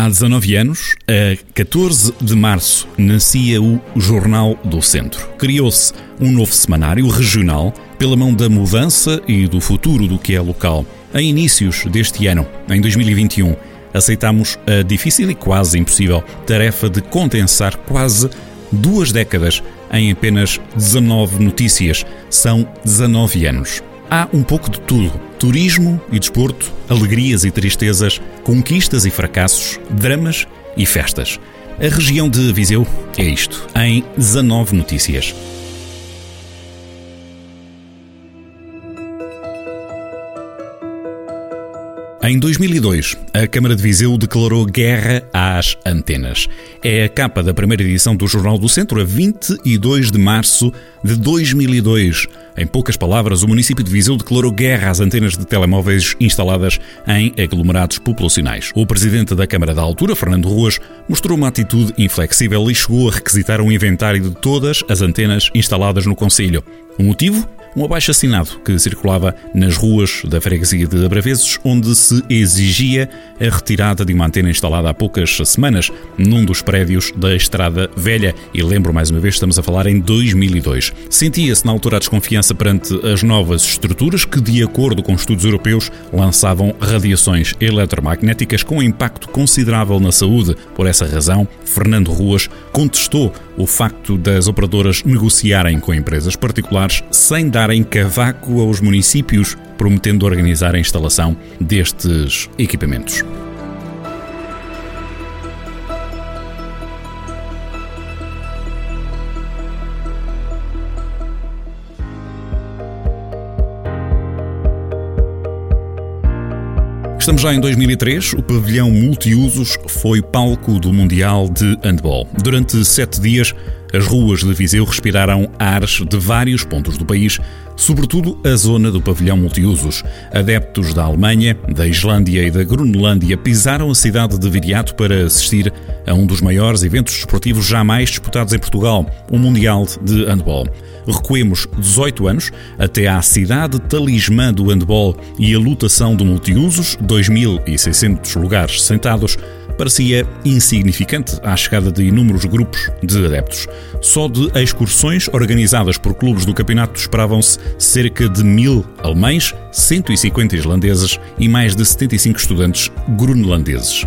Há 19 anos, a 14 de março, nascia o Jornal do Centro. Criou-se um novo semanário regional pela mão da mudança e do futuro do que é local. Em inícios deste ano, em 2021, aceitamos a difícil e quase impossível tarefa de condensar quase duas décadas em apenas 19 notícias. São 19 anos. Há um pouco de tudo: turismo e desporto, alegrias e tristezas, conquistas e fracassos, dramas e festas. A região de Viseu é isto, em 19 notícias. Em 2002, a Câmara de Viseu declarou guerra às antenas. É a capa da primeira edição do Jornal do Centro, a 22 de março de 2002. Em poucas palavras, o município de Viseu declarou guerra às antenas de telemóveis instaladas em aglomerados populacionais. O presidente da Câmara da altura, Fernando Ruas, mostrou uma atitude inflexível e chegou a requisitar um inventário de todas as antenas instaladas no Conselho. O motivo? Um abaixo-assinado que circulava nas ruas da freguesia de Abraveses, onde se exigia a retirada de uma antena instalada há poucas semanas num dos prédios da Estrada Velha. E lembro mais uma vez, estamos a falar em 2002. Sentia-se na altura a desconfiança perante as novas estruturas que, de acordo com estudos europeus, lançavam radiações eletromagnéticas com impacto considerável na saúde. Por essa razão, Fernando Ruas contestou o facto das operadoras negociarem com empresas particulares sem darem cavaco aos municípios, prometendo organizar a instalação destes equipamentos. Estamos já em 2003. O pavilhão multiusos foi palco do Mundial de Handball. Durante sete dias, as ruas de Viseu respiraram ares de vários pontos do país, sobretudo a zona do pavilhão multiusos. Adeptos da Alemanha, da Islândia e da Groenlândia pisaram a cidade de Viriato para assistir a um dos maiores eventos desportivos jamais disputados em Portugal, o Mundial de Handball. Recuemos 18 anos até à cidade talismã do handball e a lutação do multiusos, 2.600 lugares sentados, parecia insignificante à chegada de inúmeros grupos de adeptos. Só de excursões organizadas por clubes do campeonato esperavam-se cerca de mil alemães, 150 islandeses e mais de 75 estudantes groenlandeses.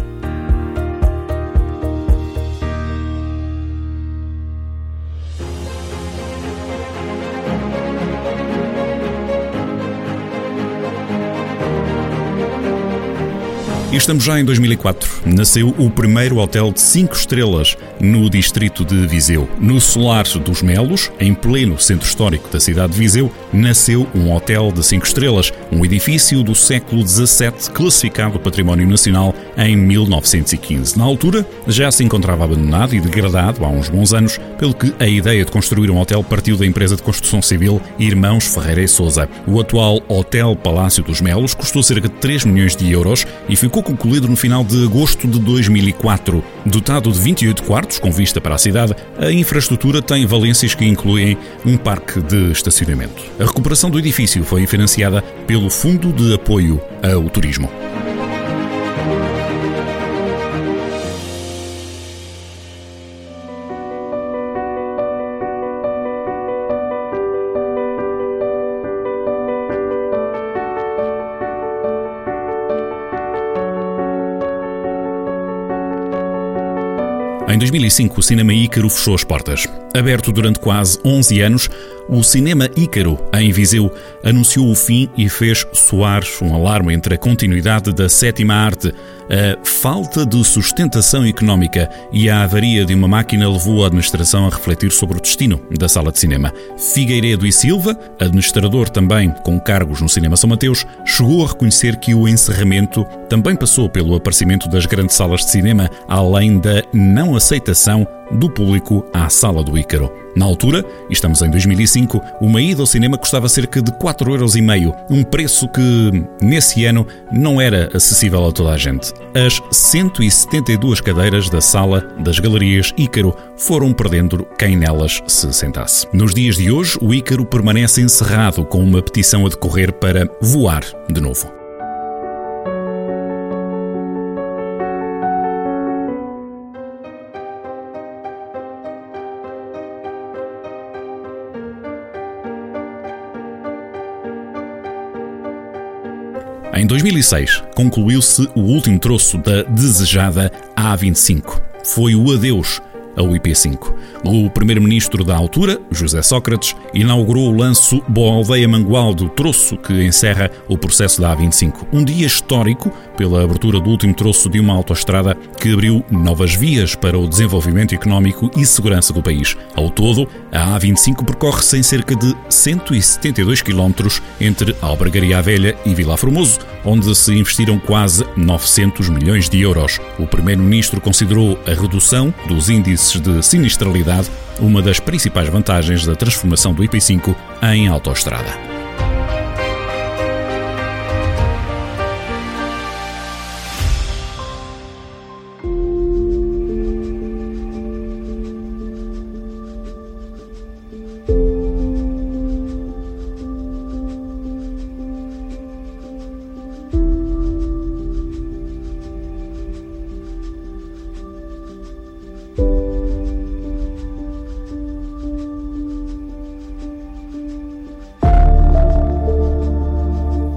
E estamos já em 2004. Nasceu o primeiro hotel de 5 estrelas no distrito de Viseu. No Solar dos Melos, em pleno centro histórico da cidade de Viseu, nasceu um hotel de 5 estrelas, um edifício do século XVII classificado Património Nacional em 1915. Na altura, já se encontrava abandonado e degradado há uns bons anos, pelo que a ideia de construir um hotel partiu da empresa de construção civil Irmãos Ferreira e Souza. O atual Hotel Palácio dos Melos custou cerca de 3 milhões de euros e ficou concluído no final de agosto de 2004. Dotado de 28 quartos com vista para a cidade, a infraestrutura tem valências que incluem um parque de estacionamento. A recuperação do edifício foi financiada pelo Fundo de Apoio ao Turismo. Em 2005, o Cinema Ícaro fechou as portas. Aberto durante quase 11 anos, o Cinema Ícaro, em Viseu, anunciou o fim e fez soar um alarme entre a continuidade da sétima arte, a falta de sustentação económica e a avaria de uma máquina levou a administração a refletir sobre o destino da sala de cinema. Figueiredo e Silva, administrador também com cargos no Cinema São Mateus, chegou a reconhecer que o encerramento também passou pelo aparecimento das grandes salas de cinema, além da não aceitação do público à Sala do Ícaro. Na altura, estamos em 2005, uma ida ao cinema custava cerca de 4,5€, um preço que, nesse ano, não era acessível a toda a gente. As 172 cadeiras da sala das galerias Ícaro foram perdendo quem nelas se sentasse. Nos dias de hoje, o Ícaro permanece encerrado com uma petição a decorrer para voar de novo. Em 2006, concluiu-se o último troço da desejada A25. Foi o adeus ao IP5. O primeiro-ministro da altura, José Sócrates, inaugurou o lanço Boa Aldeia Mangualdo, troço que encerra o processo da A25. Um dia histórico pela abertura do último troço de uma autoestrada que abriu novas vias para o desenvolvimento económico e segurança do país. Ao todo, a A25 percorre-se em cerca de 172 km entre Albergaria Velha e Vila Formoso, onde se investiram quase 900 milhões de euros. O primeiro-ministro considerou a redução dos índices de sinistralidade uma das principais vantagens da transformação do IP5 em autoestrada.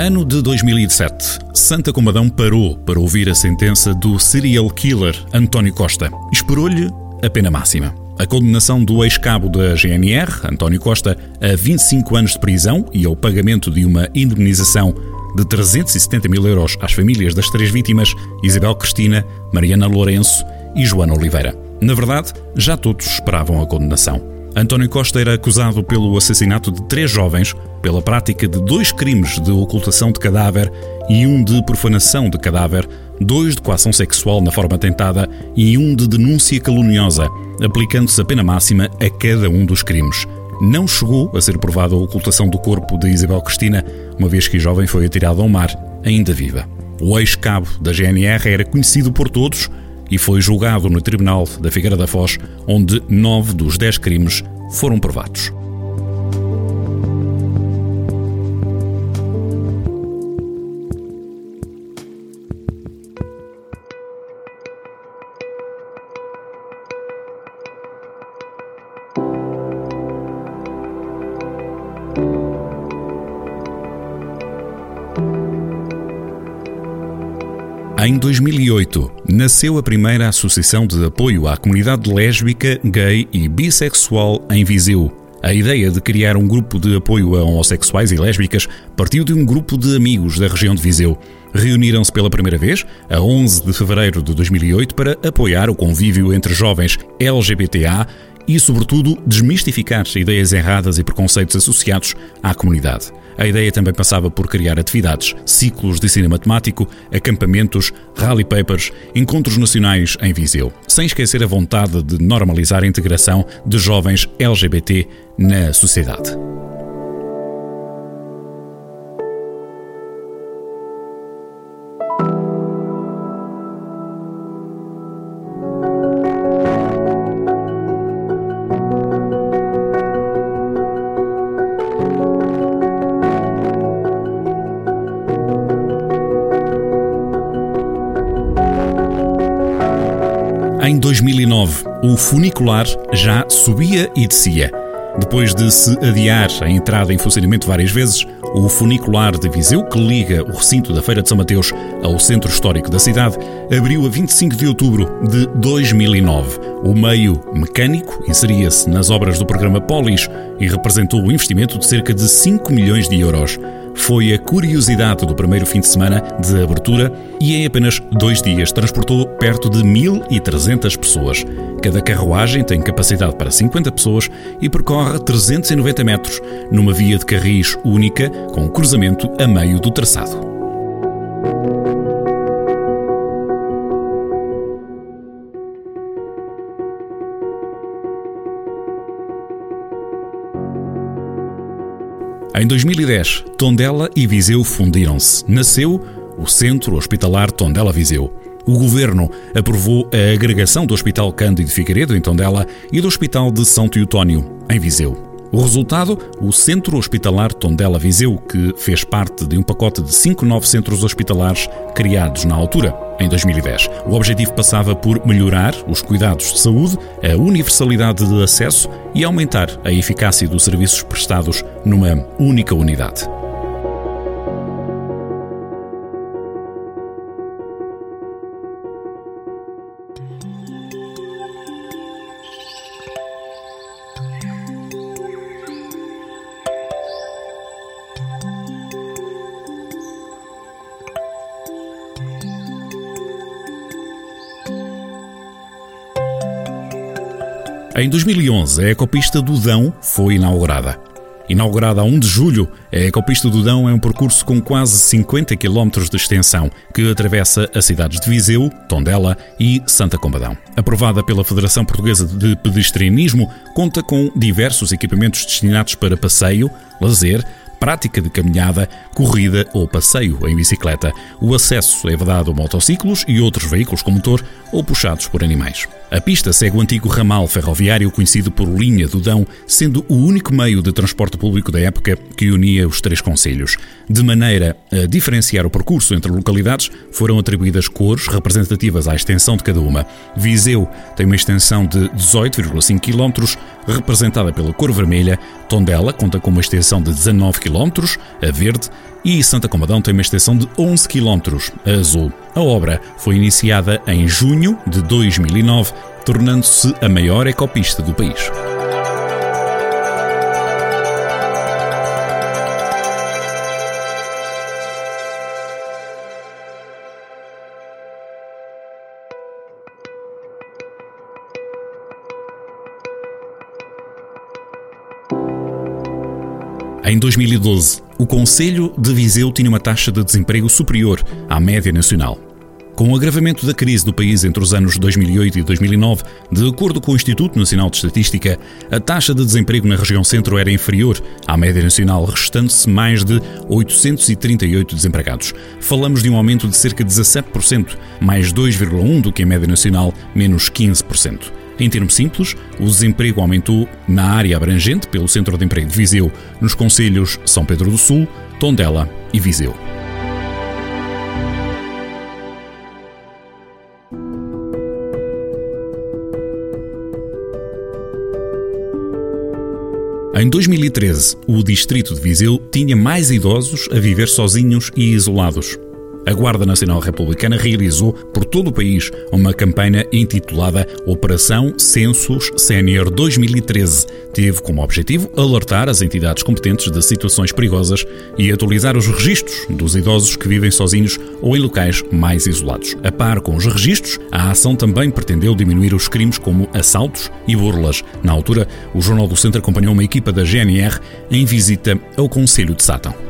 Ano de 2007. Santa Comadão parou para ouvir a sentença do serial killer António Costa. Esperou-lhe a pena máxima. A condenação do ex-cabo da GNR, António Costa, a 25 anos de prisão e ao pagamento de uma indemnização de 370 mil euros às famílias das três vítimas, Isabel Cristina, Mariana Lourenço e Joana Oliveira. Na verdade, já todos esperavam a condenação. António Costa era acusado pelo assassinato de três jovens, pela prática de dois crimes de ocultação de cadáver e um de profanação de cadáver, dois de coação sexual na forma tentada e um de denúncia caluniosa, aplicando-se a pena máxima a cada um dos crimes. Não chegou a ser provada a ocultação do corpo de Isabel Cristina, uma vez que a jovem foi atirada ao mar, ainda viva. O ex-cabo da GNR era conhecido por todos e foi julgado no Tribunal da Figueira da Foz, onde nove dos dez crimes foram provados. Em 2008, nasceu a primeira associação de apoio à comunidade lésbica, gay e bissexual em Viseu. A ideia de criar um grupo de apoio a homossexuais e lésbicas partiu de um grupo de amigos da região de Viseu. Reuniram-se pela primeira vez, a 11 de fevereiro de 2008, para apoiar o convívio entre jovens LGBTA e, sobretudo, desmistificar ideias erradas e preconceitos associados à comunidade. A ideia também passava por criar atividades, ciclos de ensino matemático, acampamentos, rally papers, encontros nacionais em Viseu, sem esquecer a vontade de normalizar a integração de jovens LGBT na sociedade. O funicular já subia e descia. Depois de se adiar a entrada em funcionamento várias vezes, o funicular de Viseu, que liga o recinto da Feira de São Mateus ao centro histórico da cidade, abriu a 25 de outubro de 2009. O meio mecânico inseria-se nas obras do programa Polis e representou um investimento de cerca de 5 milhões de euros foi a curiosidade do primeiro fim de semana de abertura e em apenas dois dias transportou perto de 1.300 pessoas. Cada carruagem tem capacidade para 50 pessoas e percorre 390 metros numa via de carris única com um cruzamento a meio do traçado. Em 2010, Tondela e Viseu fundiram-se. Nasceu o Centro Hospitalar Tondela Viseu. O Governo aprovou a agregação do Hospital Cândido Figueiredo, em Tondela, e do Hospital de São Teotónio, em Viseu. O resultado? O Centro Hospitalar Tondela Viseu, que fez parte de um pacote de cinco novos centros hospitalares criados na altura, em 2010. O objetivo passava por melhorar os cuidados de saúde, a universalidade de acesso e aumentar a eficácia dos serviços prestados numa única unidade. Em 2011, a ecopista do Dão foi inaugurada. Inaugurada a 1 de julho, a Ecopista do Dão é um percurso com quase 50 km de extensão que atravessa as cidades de Viseu, Tondela e Santa Combadão. Aprovada pela Federação Portuguesa de Pedestrianismo, conta com diversos equipamentos destinados para passeio, lazer, prática de caminhada, corrida ou passeio em bicicleta. O acesso é vedado a motociclos e outros veículos com motor ou puxados por animais. A pista segue o antigo ramal ferroviário conhecido por Linha do Dão, sendo o único meio de transporte público da época que unia os três concelhos. De maneira a diferenciar o percurso entre localidades, foram atribuídas cores representativas à extensão de cada uma. Viseu tem uma extensão de 18,5 km, representada pela cor vermelha, Tondela conta com uma extensão de 19 km, a verde, e Santa Comadão tem uma extensão de 11 km, a azul. A obra foi iniciada em junho de 2009, tornando-se a maior ecopista do país. Em 2012, o Conselho de Viseu tinha uma taxa de desemprego superior à média nacional. Com o agravamento da crise do país entre os anos 2008 e 2009, de acordo com o Instituto Nacional de Estatística, a taxa de desemprego na região centro era inferior à média nacional, restando-se mais de 838 desempregados. Falamos de um aumento de cerca de 17%, mais 2,1% do que a média nacional, menos 15%. Em termos simples, o desemprego aumentou na área abrangente pelo Centro de Emprego de Viseu, nos concelhos São Pedro do Sul, Tondela e Viseu. Em 2013, o distrito de Viseu tinha mais idosos a viver sozinhos e isolados a Guarda Nacional Republicana realizou por todo o país uma campanha intitulada Operação Census Sénior 2013. Teve como objetivo alertar as entidades competentes de situações perigosas e atualizar os registros dos idosos que vivem sozinhos ou em locais mais isolados. A par com os registros, a ação também pretendeu diminuir os crimes como assaltos e burlas. Na altura, o Jornal do Centro acompanhou uma equipa da GNR em visita ao Conselho de Sátão.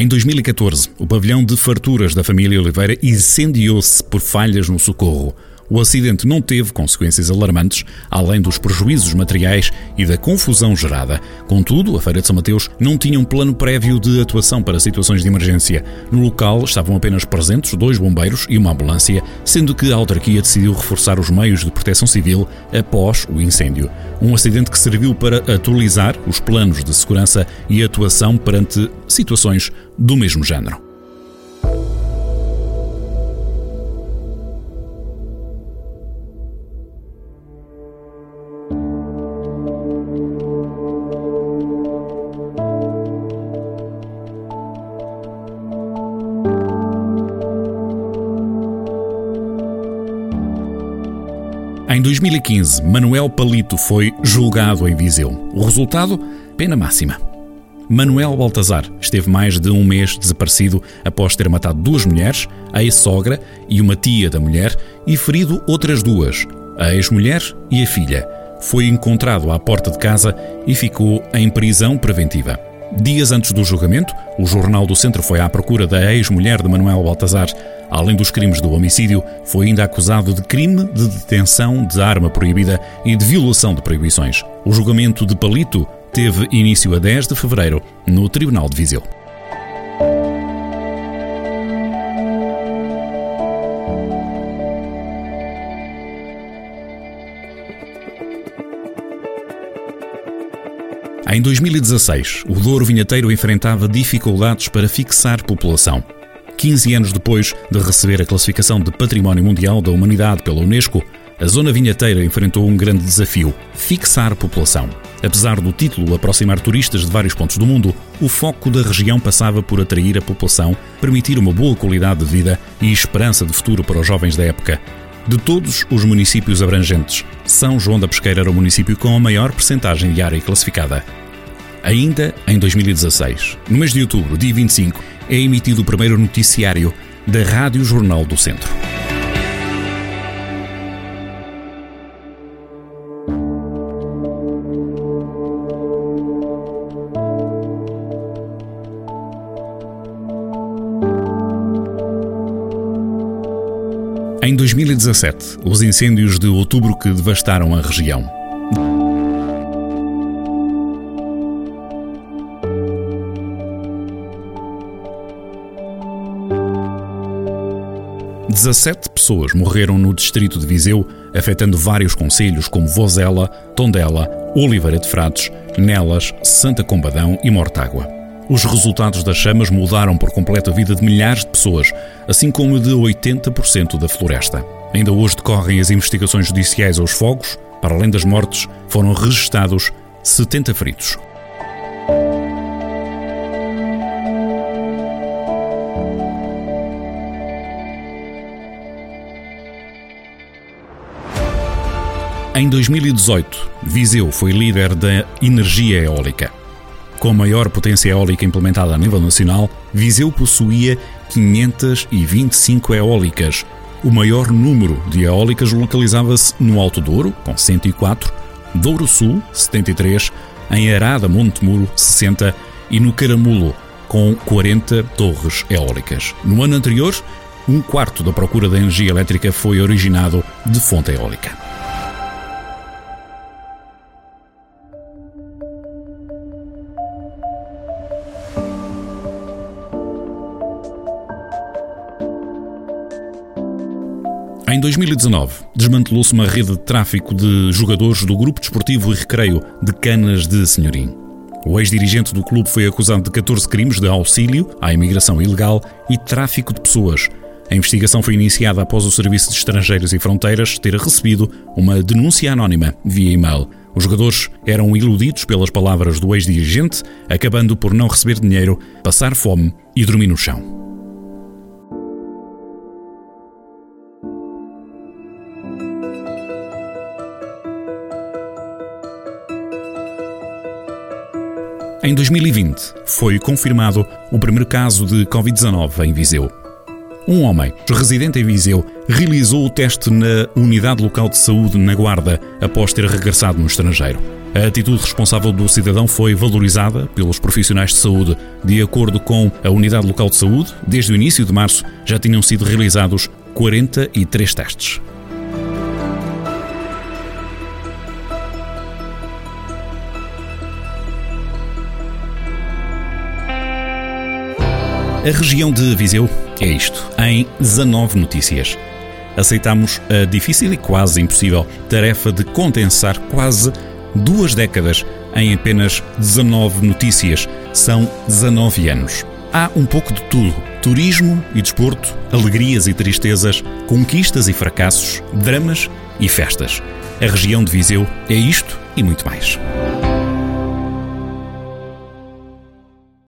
Em 2014, o pavilhão de farturas da família Oliveira incendiou-se por falhas no socorro. O acidente não teve consequências alarmantes, além dos prejuízos materiais e da confusão gerada. Contudo, a Feira de São Mateus não tinha um plano prévio de atuação para situações de emergência. No local estavam apenas presentes dois bombeiros e uma ambulância, sendo que a autarquia decidiu reforçar os meios de proteção civil após o incêndio. Um acidente que serviu para atualizar os planos de segurança e atuação perante situações do mesmo género. Em 2015, Manuel Palito foi julgado em Viseu. O resultado? Pena máxima. Manuel Baltazar esteve mais de um mês desaparecido após ter matado duas mulheres, a ex-sogra e uma tia da mulher, e ferido outras duas, a ex-mulher e a filha. foi encontrado à porta de casa e ficou em prisão preventiva. Dias antes do julgamento, o Jornal do Centro foi à procura da ex-mulher de Manuel Baltazar. Além dos crimes do homicídio, foi ainda acusado de crime de detenção de arma proibida e de violação de proibições. O julgamento de Palito teve início a 10 de fevereiro no Tribunal de Viseu. Em 2016, o Douro Vinheteiro enfrentava dificuldades para fixar população. 15 anos depois de receber a classificação de Património Mundial da Humanidade pela Unesco, a zona vinheteira enfrentou um grande desafio: fixar população. Apesar do título aproximar turistas de vários pontos do mundo, o foco da região passava por atrair a população, permitir uma boa qualidade de vida e esperança de futuro para os jovens da época. De todos os municípios abrangentes, São João da Pesqueira era o município com a maior percentagem de área classificada. Ainda em 2016, no mês de outubro, dia 25, é emitido o primeiro noticiário da Rádio Jornal do Centro. Em 2017, os incêndios de outubro que devastaram a região. 17 pessoas morreram no distrito de Viseu, afetando vários concelhos como Vozela, Tondela, Oliveira de Frades, Nelas, Santa Combadão e Mortágua. Os resultados das chamas mudaram por completo a vida de milhares de pessoas, assim como de 80% da floresta. Ainda hoje decorrem as investigações judiciais aos fogos. Para além das mortes, foram registados 70 feridos. Em 2018, Viseu foi líder da energia eólica. Com a maior potência eólica implementada a nível nacional, Viseu possuía 525 eólicas. O maior número de eólicas localizava-se no Alto Douro, com 104, Douro Sul, 73, em Arada Montemuro, 60 e no Caramulo, com 40 torres eólicas. No ano anterior, um quarto da procura da energia elétrica foi originado de fonte eólica. Em 2019, desmantelou-se uma rede de tráfico de jogadores do Grupo Desportivo e Recreio de Canas de Senhorim. O ex-dirigente do clube foi acusado de 14 crimes de auxílio à imigração ilegal e tráfico de pessoas. A investigação foi iniciada após o Serviço de Estrangeiros e Fronteiras ter recebido uma denúncia anónima via e-mail. Os jogadores eram iludidos pelas palavras do ex-dirigente, acabando por não receber dinheiro, passar fome e dormir no chão. Em 2020, foi confirmado o primeiro caso de Covid-19 em Viseu. Um homem, residente em Viseu, realizou o teste na Unidade Local de Saúde na Guarda após ter regressado no estrangeiro. A atitude responsável do cidadão foi valorizada pelos profissionais de saúde. De acordo com a Unidade Local de Saúde, desde o início de março já tinham sido realizados 43 testes. A região de Viseu é isto, em 19 notícias. Aceitamos a difícil e quase impossível tarefa de condensar quase duas décadas em apenas 19 notícias. São 19 anos. Há um pouco de tudo: turismo e desporto, alegrias e tristezas, conquistas e fracassos, dramas e festas. A região de Viseu é isto e muito mais.